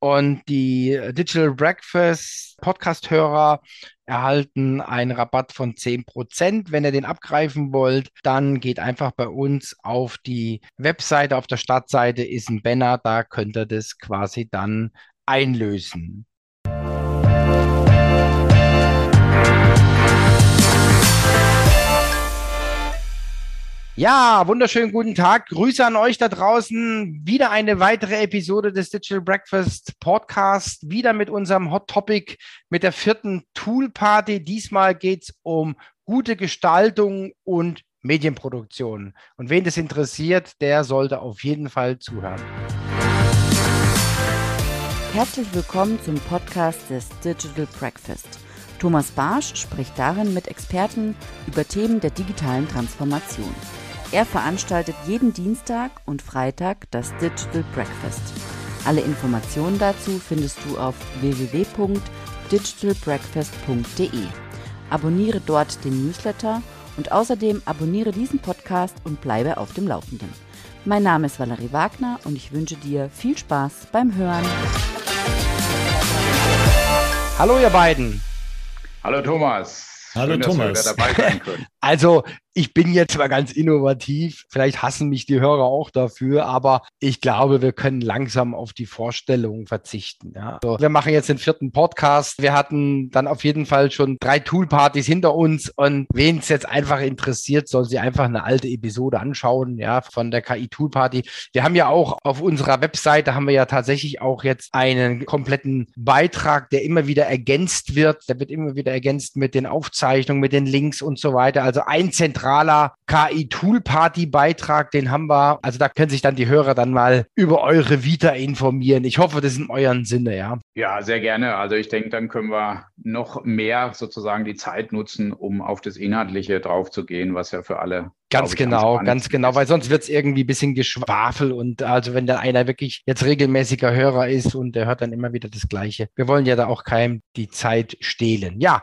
Und die Digital Breakfast Podcast-Hörer erhalten einen Rabatt von 10%. Wenn ihr den abgreifen wollt, dann geht einfach bei uns auf die Webseite. Auf der Startseite ist ein Banner, da könnt ihr das quasi dann einlösen. Ja, wunderschönen guten Tag. Grüße an euch da draußen. Wieder eine weitere Episode des Digital Breakfast Podcast. Wieder mit unserem Hot Topic, mit der vierten Tool Party. Diesmal geht es um gute Gestaltung und Medienproduktion. Und wen das interessiert, der sollte auf jeden Fall zuhören. Herzlich willkommen zum Podcast des Digital Breakfast. Thomas Barsch spricht darin mit Experten über Themen der digitalen Transformation. Er veranstaltet jeden Dienstag und Freitag das Digital Breakfast. Alle Informationen dazu findest du auf www.digitalbreakfast.de. Abonniere dort den Newsletter und außerdem abonniere diesen Podcast und bleibe auf dem Laufenden. Mein Name ist Valerie Wagner und ich wünsche dir viel Spaß beim Hören. Hallo ihr beiden. Hallo Thomas. Hallo Schön, Thomas. Also ich bin jetzt mal ganz innovativ. Vielleicht hassen mich die Hörer auch dafür, aber ich glaube, wir können langsam auf die Vorstellung verzichten. Ja. Also, wir machen jetzt den vierten Podcast. Wir hatten dann auf jeden Fall schon drei Toolpartys hinter uns und wen es jetzt einfach interessiert, soll sich einfach eine alte Episode anschauen, ja, von der KI Toolparty. Wir haben ja auch auf unserer Webseite haben wir ja tatsächlich auch jetzt einen kompletten Beitrag, der immer wieder ergänzt wird. Der wird immer wieder ergänzt mit den Aufzeichnungen, mit den Links und so weiter. Also ein zentraler KI-Tool-Party-Beitrag, den haben wir. Also da können sich dann die Hörer dann mal über eure Vita informieren. Ich hoffe, das ist in euren Sinne, ja. Ja, sehr gerne. Also ich denke, dann können wir noch mehr sozusagen die Zeit nutzen, um auf das Inhaltliche draufzugehen, was ja für alle Ganz genau, ganz, ganz genau, weil sonst wird es irgendwie ein bisschen Geschwafel und also wenn da einer wirklich jetzt regelmäßiger Hörer ist und der hört dann immer wieder das Gleiche. Wir wollen ja da auch keinem die Zeit stehlen. Ja,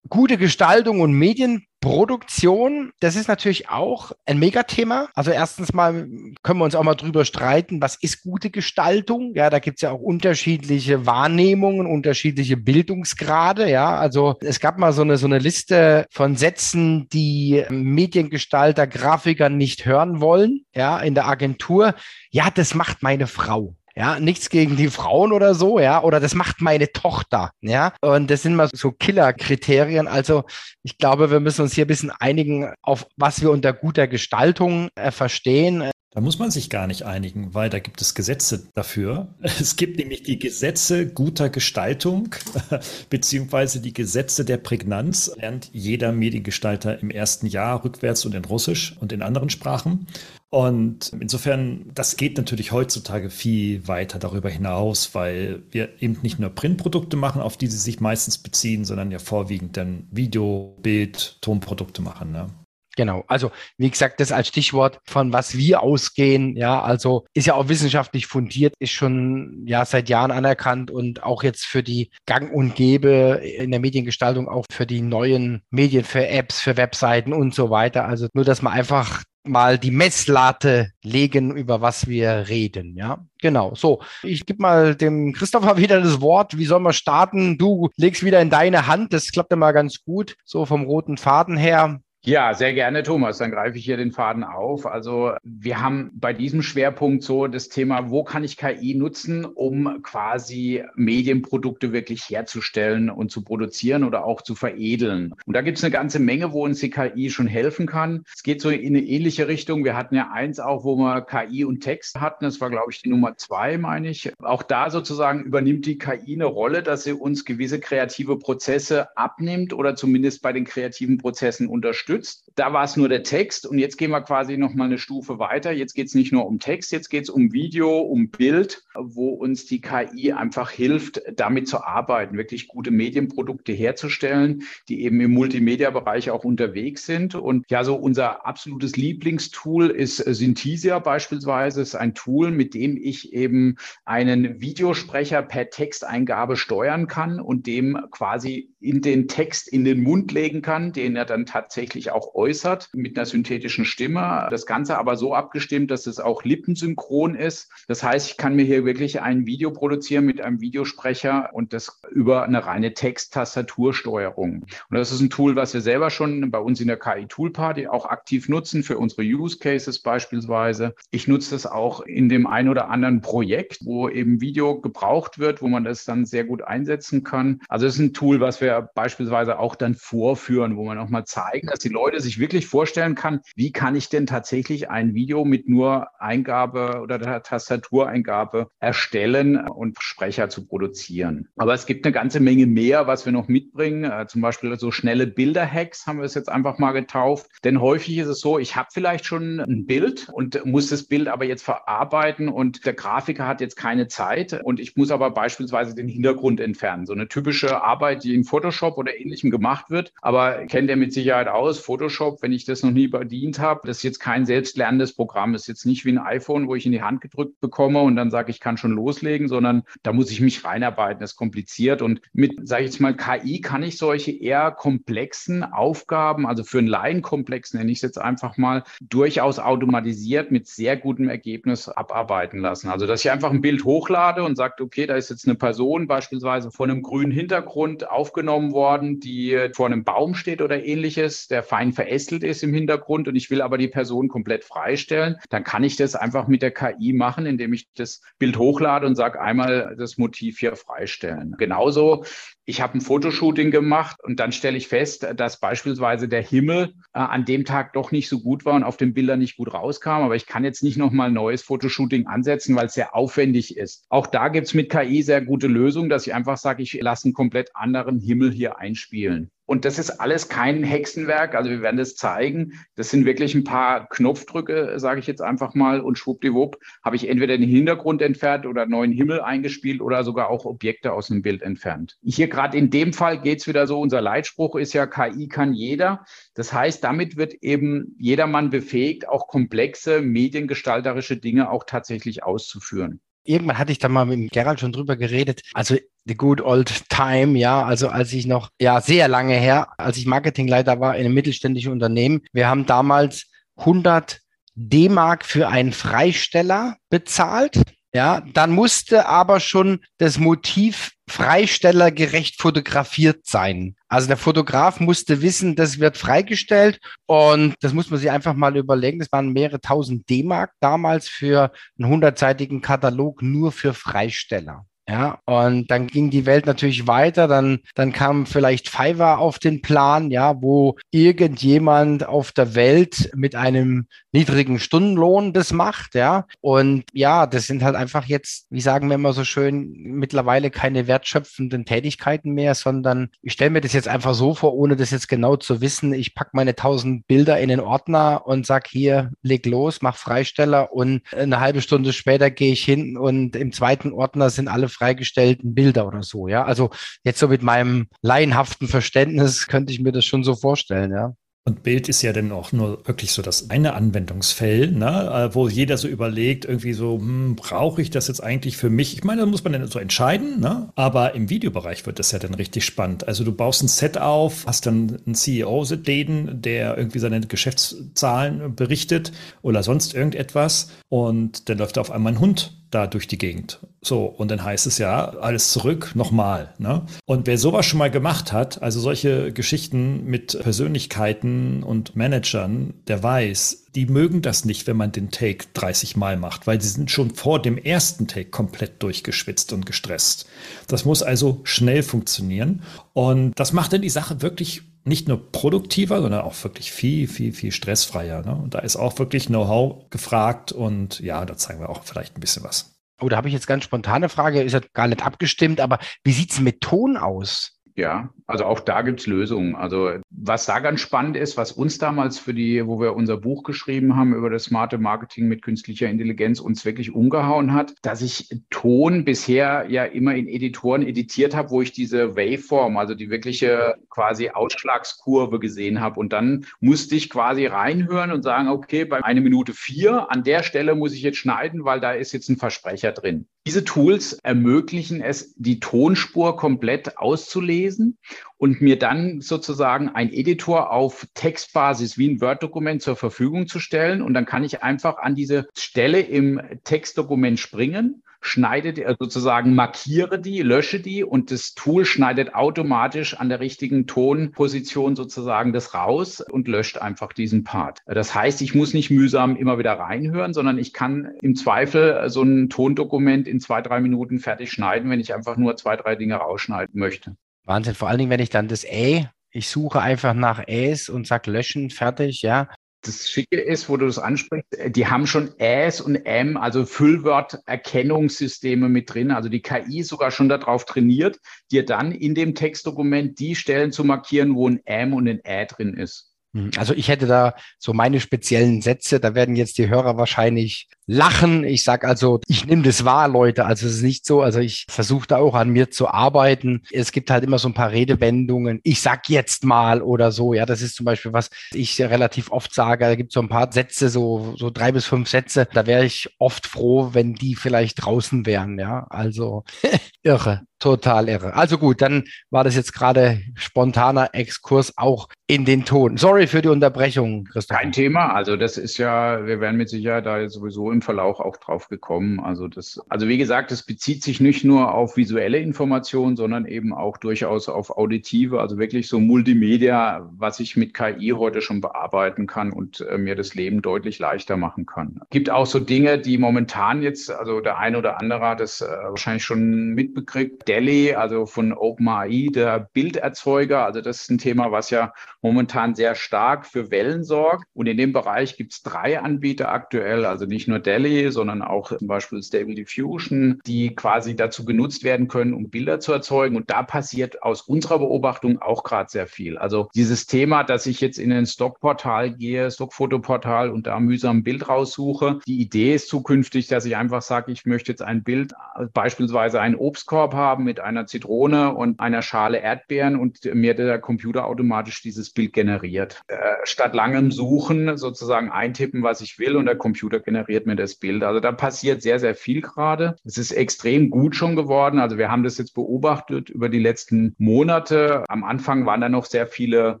gute Gestaltung und Medienproduktion, das ist natürlich auch ein Megathema. Also erstens mal können wir uns auch mal drüber streiten, was ist gute Gestaltung? Ja, da gibt es ja auch unterschiedliche Wahrnehmungen, unterschiedliche Bildungsgrade. Ja, also es gab mal so eine, so eine Liste von Sätzen, die Mediengestalter, Grafiker nicht hören wollen. Ja, in der Agentur. Ja, das macht meine Frau. Ja, nichts gegen die Frauen oder so, ja, oder das macht meine Tochter, ja. Und das sind mal so Killer-Kriterien. Also ich glaube, wir müssen uns hier ein bisschen einigen, auf was wir unter guter Gestaltung äh, verstehen. Da muss man sich gar nicht einigen, weil da gibt es Gesetze dafür. Es gibt nämlich die Gesetze guter Gestaltung, beziehungsweise die Gesetze der Prägnanz, lernt jeder Mediengestalter im ersten Jahr rückwärts und in Russisch und in anderen Sprachen. Und insofern, das geht natürlich heutzutage viel weiter darüber hinaus, weil wir eben nicht nur Printprodukte machen, auf die sie sich meistens beziehen, sondern ja vorwiegend dann Video, Bild, Tonprodukte machen. Ne? Genau. Also, wie gesagt, das als Stichwort, von was wir ausgehen, ja, also ist ja auch wissenschaftlich fundiert, ist schon ja seit Jahren anerkannt und auch jetzt für die Gang und Gäbe in der Mediengestaltung, auch für die neuen Medien, für Apps, für Webseiten und so weiter. Also nur, dass man einfach mal die Messlatte legen, über was wir reden. Ja, genau. So, ich gebe mal dem Christopher wieder das Wort. Wie soll man starten? Du legst wieder in deine Hand. Das klappt immer ganz gut, so vom roten Faden her. Ja, sehr gerne, Thomas. Dann greife ich hier den Faden auf. Also wir haben bei diesem Schwerpunkt so das Thema, wo kann ich KI nutzen, um quasi Medienprodukte wirklich herzustellen und zu produzieren oder auch zu veredeln. Und da gibt es eine ganze Menge, wo uns die KI schon helfen kann. Es geht so in eine ähnliche Richtung. Wir hatten ja eins auch, wo wir KI und Text hatten. Das war, glaube ich, die Nummer zwei, meine ich. Auch da sozusagen übernimmt die KI eine Rolle, dass sie uns gewisse kreative Prozesse abnimmt oder zumindest bei den kreativen Prozessen unterstützt unterstützt. Da war es nur der Text und jetzt gehen wir quasi nochmal eine Stufe weiter. Jetzt geht es nicht nur um Text, jetzt geht es um Video, um Bild, wo uns die KI einfach hilft, damit zu arbeiten, wirklich gute Medienprodukte herzustellen, die eben im Multimedia-Bereich auch unterwegs sind. Und ja, so unser absolutes Lieblingstool ist Synthesia beispielsweise. Das ist ein Tool, mit dem ich eben einen Videosprecher per Texteingabe steuern kann und dem quasi in den Text in den Mund legen kann, den er dann tatsächlich auch äußert mit einer synthetischen Stimme. Das Ganze aber so abgestimmt, dass es auch lippensynchron ist. Das heißt, ich kann mir hier wirklich ein Video produzieren mit einem Videosprecher und das über eine reine Text-Tastatursteuerung. Und das ist ein Tool, was wir selber schon bei uns in der KI Tool Party auch aktiv nutzen für unsere Use Cases beispielsweise. Ich nutze das auch in dem ein oder anderen Projekt, wo eben Video gebraucht wird, wo man das dann sehr gut einsetzen kann. Also es ist ein Tool, was wir beispielsweise auch dann vorführen, wo man auch mal zeigen, dass die Leute sich wirklich vorstellen kann, wie kann ich denn tatsächlich ein Video mit nur Eingabe oder der Tastatureingabe erstellen und Sprecher zu produzieren. Aber es gibt eine ganze Menge mehr, was wir noch mitbringen. Äh, zum Beispiel so schnelle Bilder-Hacks haben wir es jetzt einfach mal getauft. Denn häufig ist es so, ich habe vielleicht schon ein Bild und muss das Bild aber jetzt verarbeiten und der Grafiker hat jetzt keine Zeit und ich muss aber beispielsweise den Hintergrund entfernen. So eine typische Arbeit, die in Photoshop oder ähnlichem gemacht wird. Aber kennt ihr mit Sicherheit aus, Photoshop, wenn ich das noch nie bedient habe, das ist jetzt kein selbstlernendes Programm. Das ist jetzt nicht wie ein iPhone, wo ich in die Hand gedrückt bekomme und dann sage, ich kann schon loslegen, sondern da muss ich mich reinarbeiten. Das ist kompliziert. Und mit, sage ich jetzt mal, KI kann ich solche eher komplexen Aufgaben, also für einen Laienkomplex nenne ich es jetzt einfach mal, durchaus automatisiert mit sehr gutem Ergebnis abarbeiten lassen. Also, dass ich einfach ein Bild hochlade und sagt, okay, da ist jetzt eine Person beispielsweise vor einem grünen Hintergrund aufgenommen worden, die vor einem Baum steht oder ähnliches, der fein verästelt ist im Hintergrund und ich will aber die Person komplett freistellen, dann kann ich das einfach mit der KI machen, indem ich das Bild hochlade und sage einmal das Motiv hier freistellen. Genauso ich habe ein Fotoshooting gemacht und dann stelle ich fest, dass beispielsweise der Himmel äh, an dem Tag doch nicht so gut war und auf den Bildern nicht gut rauskam. Aber ich kann jetzt nicht nochmal neues Fotoshooting ansetzen, weil es sehr aufwendig ist. Auch da gibt es mit KI sehr gute Lösungen, dass ich einfach sage, ich lasse einen komplett anderen Himmel hier einspielen. Und das ist alles kein Hexenwerk. Also wir werden das zeigen. Das sind wirklich ein paar Knopfdrücke, sage ich jetzt einfach mal. Und schwuppdiwupp habe ich entweder den Hintergrund entfernt oder neuen Himmel eingespielt oder sogar auch Objekte aus dem Bild entfernt. Hier gerade in dem Fall geht es wieder so. Unser Leitspruch ist ja, KI kann jeder. Das heißt, damit wird eben jedermann befähigt, auch komplexe mediengestalterische Dinge auch tatsächlich auszuführen. Irgendwann hatte ich da mal mit Gerald schon drüber geredet. Also the good old time, ja, also als ich noch, ja, sehr lange her, als ich Marketingleiter war in einem mittelständischen Unternehmen. Wir haben damals 100 D-Mark für einen Freisteller bezahlt. Ja, dann musste aber schon das Motiv freistellergerecht fotografiert sein. Also der Fotograf musste wissen, das wird freigestellt und das muss man sich einfach mal überlegen. Das waren mehrere tausend D-Mark damals für einen hundertseitigen Katalog nur für Freisteller. Ja, und dann ging die Welt natürlich weiter. Dann, dann kam vielleicht Fiverr auf den Plan, ja, wo irgendjemand auf der Welt mit einem niedrigen Stundenlohn das macht, ja. Und ja, das sind halt einfach jetzt, wie sagen wir immer so schön, mittlerweile keine wertschöpfenden Tätigkeiten mehr, sondern ich stelle mir das jetzt einfach so vor, ohne das jetzt genau zu wissen. Ich packe meine tausend Bilder in den Ordner und sag hier, leg los, mach Freisteller und eine halbe Stunde später gehe ich hin und im zweiten Ordner sind alle freigestellten Bilder oder so, ja. Also jetzt so mit meinem laienhaften Verständnis könnte ich mir das schon so vorstellen, ja. Und Bild ist ja dann auch nur wirklich so das eine Anwendungsfeld, ne, äh, wo jeder so überlegt, irgendwie so, hm, brauche ich das jetzt eigentlich für mich? Ich meine, da muss man dann so entscheiden, ne? aber im Videobereich wird das ja dann richtig spannend. Also du baust ein Set auf, hast dann einen CEO-Läden, der irgendwie seine Geschäftszahlen berichtet oder sonst irgendetwas und dann läuft da auf einmal ein Hund da durch die Gegend. So, und dann heißt es ja, alles zurück, nochmal. Ne? Und wer sowas schon mal gemacht hat, also solche Geschichten mit Persönlichkeiten und Managern, der weiß, die mögen das nicht, wenn man den Take 30 Mal macht, weil sie sind schon vor dem ersten Take komplett durchgeschwitzt und gestresst. Das muss also schnell funktionieren. Und das macht dann die Sache wirklich nicht nur produktiver, sondern auch wirklich viel, viel, viel stressfreier. Ne? Und da ist auch wirklich Know-how gefragt und ja, da zeigen wir auch vielleicht ein bisschen was. Oh, da habe ich jetzt ganz spontane Frage, ist ja gar nicht abgestimmt, aber wie sieht es mit Ton aus? Ja, also auch da gibt's Lösungen. Also was da ganz spannend ist, was uns damals für die, wo wir unser Buch geschrieben haben über das smarte Marketing mit künstlicher Intelligenz, uns wirklich umgehauen hat, dass ich Ton bisher ja immer in Editoren editiert habe, wo ich diese Waveform, also die wirkliche quasi Ausschlagskurve gesehen habe. Und dann musste ich quasi reinhören und sagen, okay, bei einer Minute vier, an der Stelle muss ich jetzt schneiden, weil da ist jetzt ein Versprecher drin. Diese Tools ermöglichen es, die Tonspur komplett auszulesen und mir dann sozusagen ein Editor auf Textbasis wie ein Word-Dokument zur Verfügung zu stellen. Und dann kann ich einfach an diese Stelle im Textdokument springen schneide die, sozusagen markiere die, lösche die und das Tool schneidet automatisch an der richtigen Tonposition sozusagen das raus und löscht einfach diesen Part. Das heißt, ich muss nicht mühsam immer wieder reinhören, sondern ich kann im Zweifel so ein Tondokument in zwei, drei Minuten fertig schneiden, wenn ich einfach nur zwei, drei Dinge rausschneiden möchte. Wahnsinn, vor allen Dingen, wenn ich dann das Ä ich suche einfach nach Äs und sag löschen, fertig, ja das Schicke ist, wo du das ansprichst, äh, die haben schon Äs und M, also Füllwörterkennungssysteme mit drin. Also die KI sogar schon darauf trainiert, dir dann in dem Textdokument die Stellen zu markieren, wo ein M und ein Ä drin ist. Hm, also ich hätte da so meine speziellen Sätze, da werden jetzt die Hörer wahrscheinlich lachen. Ich sage also, ich nehme das wahr, Leute. Also es ist nicht so, also ich versuche da auch an mir zu arbeiten. Es gibt halt immer so ein paar Redewendungen. Ich sag jetzt mal oder so. Ja, das ist zum Beispiel, was ich relativ oft sage. Da gibt es so ein paar Sätze, so, so drei bis fünf Sätze. Da wäre ich oft froh, wenn die vielleicht draußen wären. Ja, also irre. Total irre. Also gut, dann war das jetzt gerade spontaner Exkurs auch in den Ton. Sorry für die Unterbrechung, Christoph. Kein Thema. Also das ist ja, wir werden mit Sicherheit da sowieso im Verlauf auch drauf gekommen. Also das, also wie gesagt, es bezieht sich nicht nur auf visuelle Informationen, sondern eben auch durchaus auf auditive, also wirklich so Multimedia, was ich mit KI heute schon bearbeiten kann und äh, mir das Leben deutlich leichter machen kann. Gibt auch so Dinge, die momentan jetzt, also der eine oder andere hat das äh, wahrscheinlich schon mitbekriegt, Delhi, also von OpenAI, der Bilderzeuger. Also das ist ein Thema, was ja momentan sehr stark für Wellen sorgt. Und in dem Bereich gibt es drei Anbieter aktuell, also nicht nur Delhi, sondern auch zum Beispiel Stable Diffusion, die quasi dazu genutzt werden können, um Bilder zu erzeugen. Und da passiert aus unserer Beobachtung auch gerade sehr viel. Also dieses Thema, dass ich jetzt in ein Stockportal gehe, Stockfotoportal und da mühsam ein Bild raussuche. Die Idee ist zukünftig, dass ich einfach sage, ich möchte jetzt ein Bild, beispielsweise einen Obstkorb haben, mit einer Zitrone und einer Schale Erdbeeren und mir der Computer automatisch dieses Bild generiert. Äh, statt langem Suchen sozusagen eintippen, was ich will und der Computer generiert mir das Bild. Also da passiert sehr, sehr viel gerade. Es ist extrem gut schon geworden. Also wir haben das jetzt beobachtet über die letzten Monate. Am Anfang waren da noch sehr viele,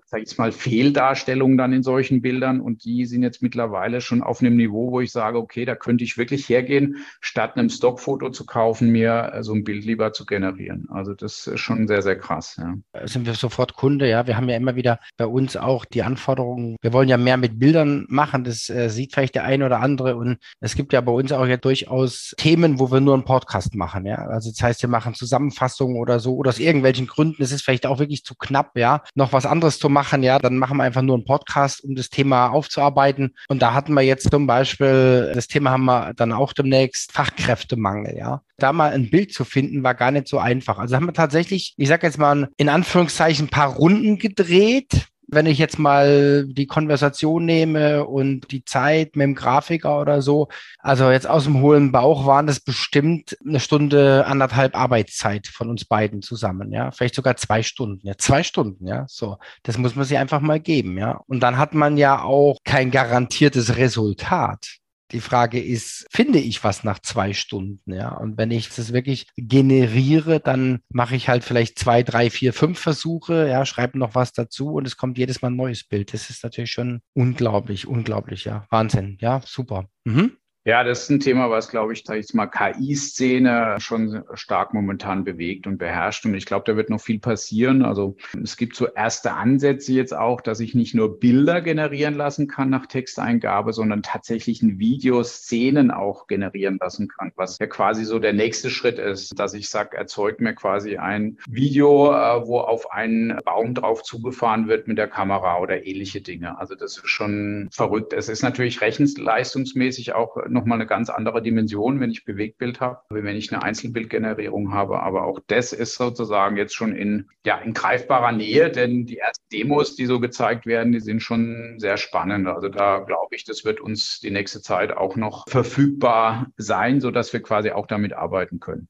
sag ich mal, Fehldarstellungen dann in solchen Bildern und die sind jetzt mittlerweile schon auf einem Niveau, wo ich sage, okay, da könnte ich wirklich hergehen, statt einem Stockfoto zu kaufen, mir so ein Bild lieber zu generieren generieren. Also das ist schon sehr, sehr krass. Ja. Sind wir sofort Kunde, ja. Wir haben ja immer wieder bei uns auch die Anforderungen, wir wollen ja mehr mit Bildern machen, das äh, sieht vielleicht der eine oder andere. Und es gibt ja bei uns auch ja durchaus Themen, wo wir nur einen Podcast machen, ja. Also das heißt, wir machen Zusammenfassungen oder so, oder aus irgendwelchen Gründen, es ist vielleicht auch wirklich zu knapp, ja, noch was anderes zu machen, ja, dann machen wir einfach nur einen Podcast, um das Thema aufzuarbeiten. Und da hatten wir jetzt zum Beispiel, das Thema haben wir dann auch demnächst Fachkräftemangel, ja da mal ein Bild zu finden, war gar nicht so einfach. Also haben wir tatsächlich, ich sage jetzt mal in Anführungszeichen, ein paar Runden gedreht. Wenn ich jetzt mal die Konversation nehme und die Zeit mit dem Grafiker oder so, also jetzt aus dem hohlen Bauch waren das bestimmt eine Stunde, anderthalb Arbeitszeit von uns beiden zusammen, ja. Vielleicht sogar zwei Stunden, ja. Zwei Stunden, ja. So. Das muss man sich einfach mal geben, ja. Und dann hat man ja auch kein garantiertes Resultat. Die Frage ist, finde ich was nach zwei Stunden? Ja, und wenn ich das wirklich generiere, dann mache ich halt vielleicht zwei, drei, vier, fünf Versuche, ja, schreibe noch was dazu und es kommt jedes Mal ein neues Bild. Das ist natürlich schon unglaublich, unglaublich, ja. Wahnsinn, ja, super. Mhm. Ja, das ist ein Thema, was, glaube ich, sag ich mal, KI-Szene schon stark momentan bewegt und beherrscht. Und ich glaube, da wird noch viel passieren. Also es gibt so erste Ansätze jetzt auch, dass ich nicht nur Bilder generieren lassen kann nach Texteingabe, sondern tatsächlich ein Video, Szenen auch generieren lassen kann, was ja quasi so der nächste Schritt ist, dass ich sage, erzeugt mir quasi ein Video, äh, wo auf einen Baum drauf zugefahren wird mit der Kamera oder ähnliche Dinge. Also das ist schon verrückt. Es ist natürlich rechenleistungsmäßig auch noch nochmal eine ganz andere Dimension, wenn ich Bewegtbild habe, wie wenn ich eine Einzelbildgenerierung habe. Aber auch das ist sozusagen jetzt schon in, ja, in greifbarer Nähe, denn die ersten Demos, die so gezeigt werden, die sind schon sehr spannend. Also da glaube ich, das wird uns die nächste Zeit auch noch verfügbar sein, sodass wir quasi auch damit arbeiten können.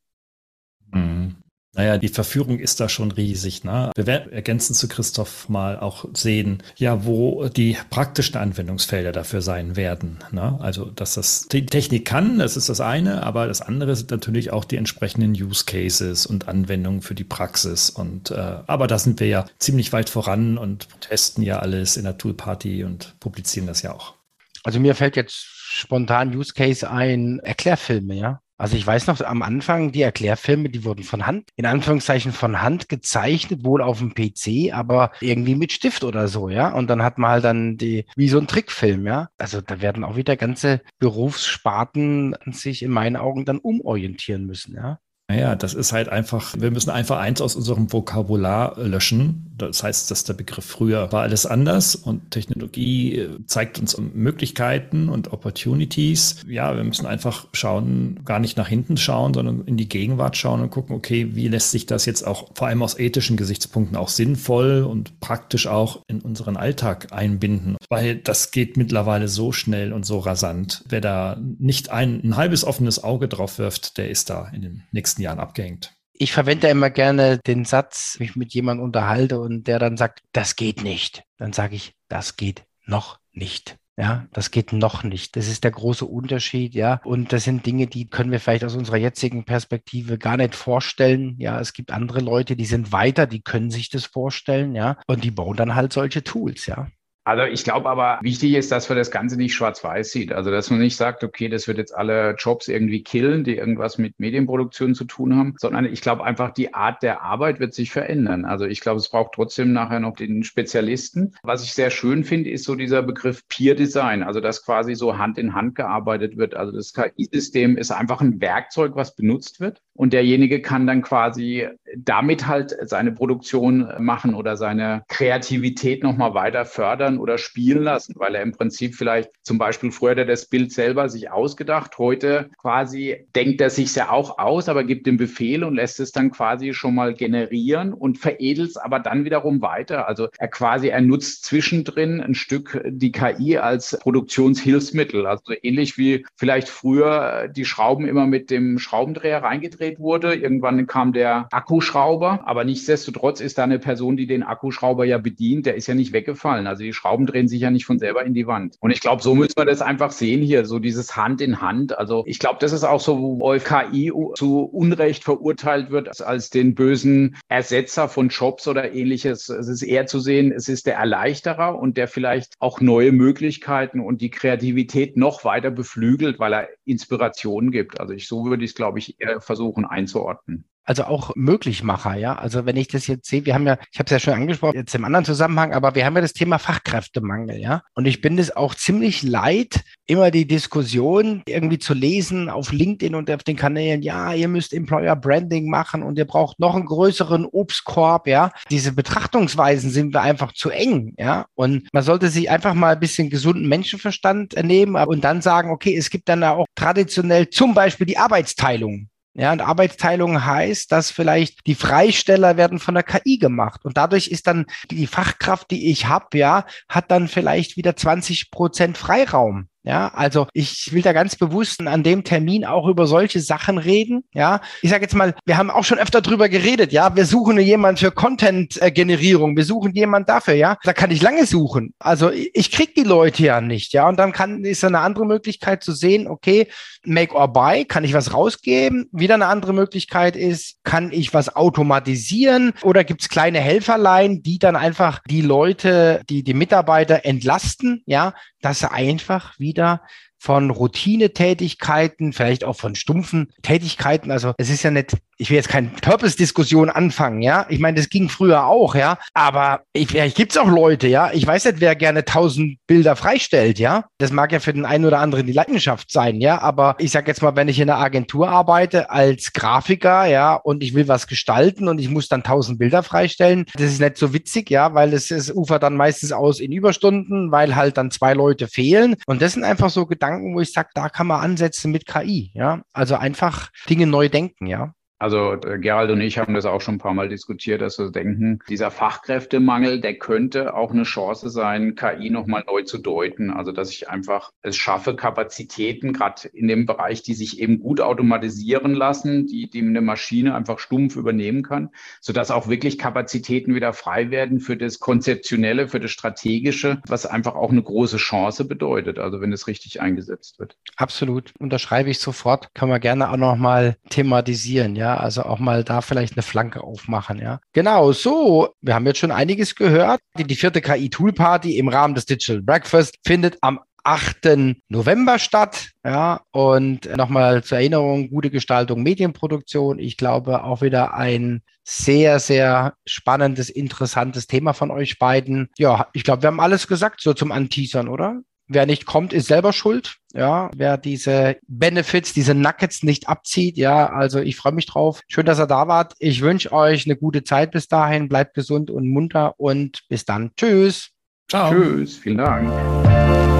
Naja, die Verführung ist da schon riesig. Ne? Wir werden ergänzend zu Christoph mal auch sehen, ja, wo die praktischen Anwendungsfelder dafür sein werden. Ne? Also, dass das die Technik kann, das ist das eine, aber das andere sind natürlich auch die entsprechenden Use Cases und Anwendungen für die Praxis. Und äh, aber da sind wir ja ziemlich weit voran und testen ja alles in der Toolparty und publizieren das ja auch. Also mir fällt jetzt spontan Use Case ein, Erklärfilme, ja. Also ich weiß noch, am Anfang die Erklärfilme, die wurden von Hand, in Anführungszeichen von Hand gezeichnet, wohl auf dem PC, aber irgendwie mit Stift oder so, ja. Und dann hat man halt dann die, wie so ein Trickfilm, ja. Also da werden auch wieder ganze Berufssparten sich in meinen Augen dann umorientieren müssen, ja. Naja, das ist halt einfach, wir müssen einfach eins aus unserem Vokabular löschen. Das heißt, dass der Begriff früher war alles anders und Technologie äh, zeigt uns Möglichkeiten und Opportunities. Ja, wir müssen einfach schauen, gar nicht nach hinten schauen, sondern in die Gegenwart schauen und gucken, okay, wie lässt sich das jetzt auch vor allem aus ethischen Gesichtspunkten auch sinnvoll und praktisch auch in unseren Alltag einbinden. Weil das geht mittlerweile so schnell und so rasant. Wer da nicht ein, ein halbes offenes Auge drauf wirft, der ist da in den nächsten Jahren abgehängt. Ich verwende immer gerne den Satz, wenn ich mit jemandem unterhalte und der dann sagt, das geht nicht. Dann sage ich, das geht noch nicht. Ja, das geht noch nicht. Das ist der große Unterschied, ja. Und das sind Dinge, die können wir vielleicht aus unserer jetzigen Perspektive gar nicht vorstellen. Ja, es gibt andere Leute, die sind weiter, die können sich das vorstellen, ja. Und die bauen dann halt solche Tools, ja. Also ich glaube aber, wichtig ist, dass man das Ganze nicht schwarz-weiß sieht. Also dass man nicht sagt, okay, das wird jetzt alle Jobs irgendwie killen, die irgendwas mit Medienproduktion zu tun haben, sondern ich glaube einfach, die Art der Arbeit wird sich verändern. Also ich glaube, es braucht trotzdem nachher noch den Spezialisten. Was ich sehr schön finde, ist so dieser Begriff Peer Design, also dass quasi so Hand in Hand gearbeitet wird. Also das KI-System ist einfach ein Werkzeug, was benutzt wird und derjenige kann dann quasi damit halt seine Produktion machen oder seine Kreativität nochmal weiter fördern oder spielen lassen, weil er im Prinzip vielleicht zum Beispiel früher hat er das Bild selber sich ausgedacht, heute quasi denkt er sich ja auch aus, aber gibt den Befehl und lässt es dann quasi schon mal generieren und veredelt es aber dann wiederum weiter. Also er quasi, er nutzt zwischendrin ein Stück die KI als Produktionshilfsmittel. Also ähnlich wie vielleicht früher die Schrauben immer mit dem Schraubendreher reingedreht wurde. Irgendwann kam der Akkuschrauber, aber nichtsdestotrotz ist da eine Person, die den Akkuschrauber ja bedient, der ist ja nicht weggefallen. Also die Schrauben drehen sich ja nicht von selber in die Wand. Und ich glaube, so müssen wir das einfach sehen hier, so dieses Hand in Hand. Also ich glaube, das ist auch so, wo KI zu Unrecht verurteilt wird als den bösen Ersetzer von Jobs oder ähnliches. Es ist eher zu sehen, es ist der Erleichterer und der vielleicht auch neue Möglichkeiten und die Kreativität noch weiter beflügelt, weil er Inspirationen gibt. Also ich, so würde ich es, glaube ich, eher versuchen einzuordnen also auch Möglichmacher, ja. Also wenn ich das jetzt sehe, wir haben ja, ich habe es ja schon angesprochen, jetzt im anderen Zusammenhang, aber wir haben ja das Thema Fachkräftemangel, ja. Und ich bin es auch ziemlich leid, immer die Diskussion irgendwie zu lesen auf LinkedIn und auf den Kanälen, ja, ihr müsst Employer Branding machen und ihr braucht noch einen größeren Obstkorb, ja. Diese Betrachtungsweisen sind wir einfach zu eng, ja. Und man sollte sich einfach mal ein bisschen gesunden Menschenverstand nehmen und dann sagen, okay, es gibt dann auch traditionell zum Beispiel die Arbeitsteilung. Ja, und Arbeitsteilung heißt, dass vielleicht die Freisteller werden von der KI gemacht. Und dadurch ist dann die Fachkraft, die ich habe, ja, hat dann vielleicht wieder 20 Prozent Freiraum. Ja, also ich will da ganz bewusst an dem Termin auch über solche Sachen reden. Ja, ich sage jetzt mal, wir haben auch schon öfter drüber geredet. Ja, wir suchen jemanden für Content-Generierung, wir suchen jemanden dafür. Ja, da kann ich lange suchen. Also ich krieg die Leute ja nicht. Ja, und dann kann ist eine andere Möglichkeit zu sehen. Okay, Make or Buy, kann ich was rausgeben? Wieder eine andere Möglichkeit ist, kann ich was automatisieren oder gibt es kleine Helferlein, die dann einfach die Leute, die die Mitarbeiter entlasten? Ja, dass sie einfach wieder von Routinetätigkeiten, vielleicht auch von stumpfen Tätigkeiten. Also es ist ja nicht ich will jetzt keine Purpose-Diskussion anfangen, ja. Ich meine, das ging früher auch, ja. Aber ich, vielleicht gibt es auch Leute, ja. Ich weiß nicht, wer gerne tausend Bilder freistellt, ja. Das mag ja für den einen oder anderen die Leidenschaft sein, ja. Aber ich sage jetzt mal, wenn ich in einer Agentur arbeite als Grafiker, ja, und ich will was gestalten und ich muss dann tausend Bilder freistellen, das ist nicht so witzig, ja, weil es, es ufert dann meistens aus in Überstunden, weil halt dann zwei Leute fehlen. Und das sind einfach so Gedanken, Gedanken, wo ich sage, da kann man ansetzen mit KI. Ja, also einfach Dinge neu denken. Ja. Also äh, Gerald und ich haben das auch schon ein paar Mal diskutiert, dass wir denken, dieser Fachkräftemangel, der könnte auch eine Chance sein, KI nochmal neu zu deuten. Also dass ich einfach es schaffe, Kapazitäten, gerade in dem Bereich, die sich eben gut automatisieren lassen, die, die eine Maschine einfach stumpf übernehmen kann, sodass auch wirklich Kapazitäten wieder frei werden für das Konzeptionelle, für das Strategische, was einfach auch eine große Chance bedeutet, also wenn es richtig eingesetzt wird. Absolut, unterschreibe ich sofort. Kann man gerne auch nochmal thematisieren, also auch mal da vielleicht eine Flanke aufmachen, ja. Genau, so, wir haben jetzt schon einiges gehört. Die, die vierte KI-Tool-Party im Rahmen des Digital Breakfast findet am 8. November statt. Ja, und nochmal zur Erinnerung, gute Gestaltung, Medienproduktion. Ich glaube auch wieder ein sehr, sehr spannendes, interessantes Thema von euch beiden. Ja, ich glaube, wir haben alles gesagt so zum Anteasern, oder? Wer nicht kommt, ist selber schuld. Ja, wer diese Benefits, diese Nuggets nicht abzieht. Ja, also ich freue mich drauf. Schön, dass ihr da wart. Ich wünsche euch eine gute Zeit bis dahin. Bleibt gesund und munter und bis dann. Tschüss. Ciao. Tschüss. Vielen Dank.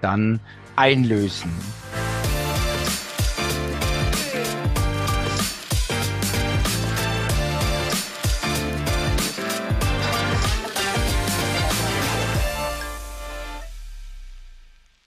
dann einlösen.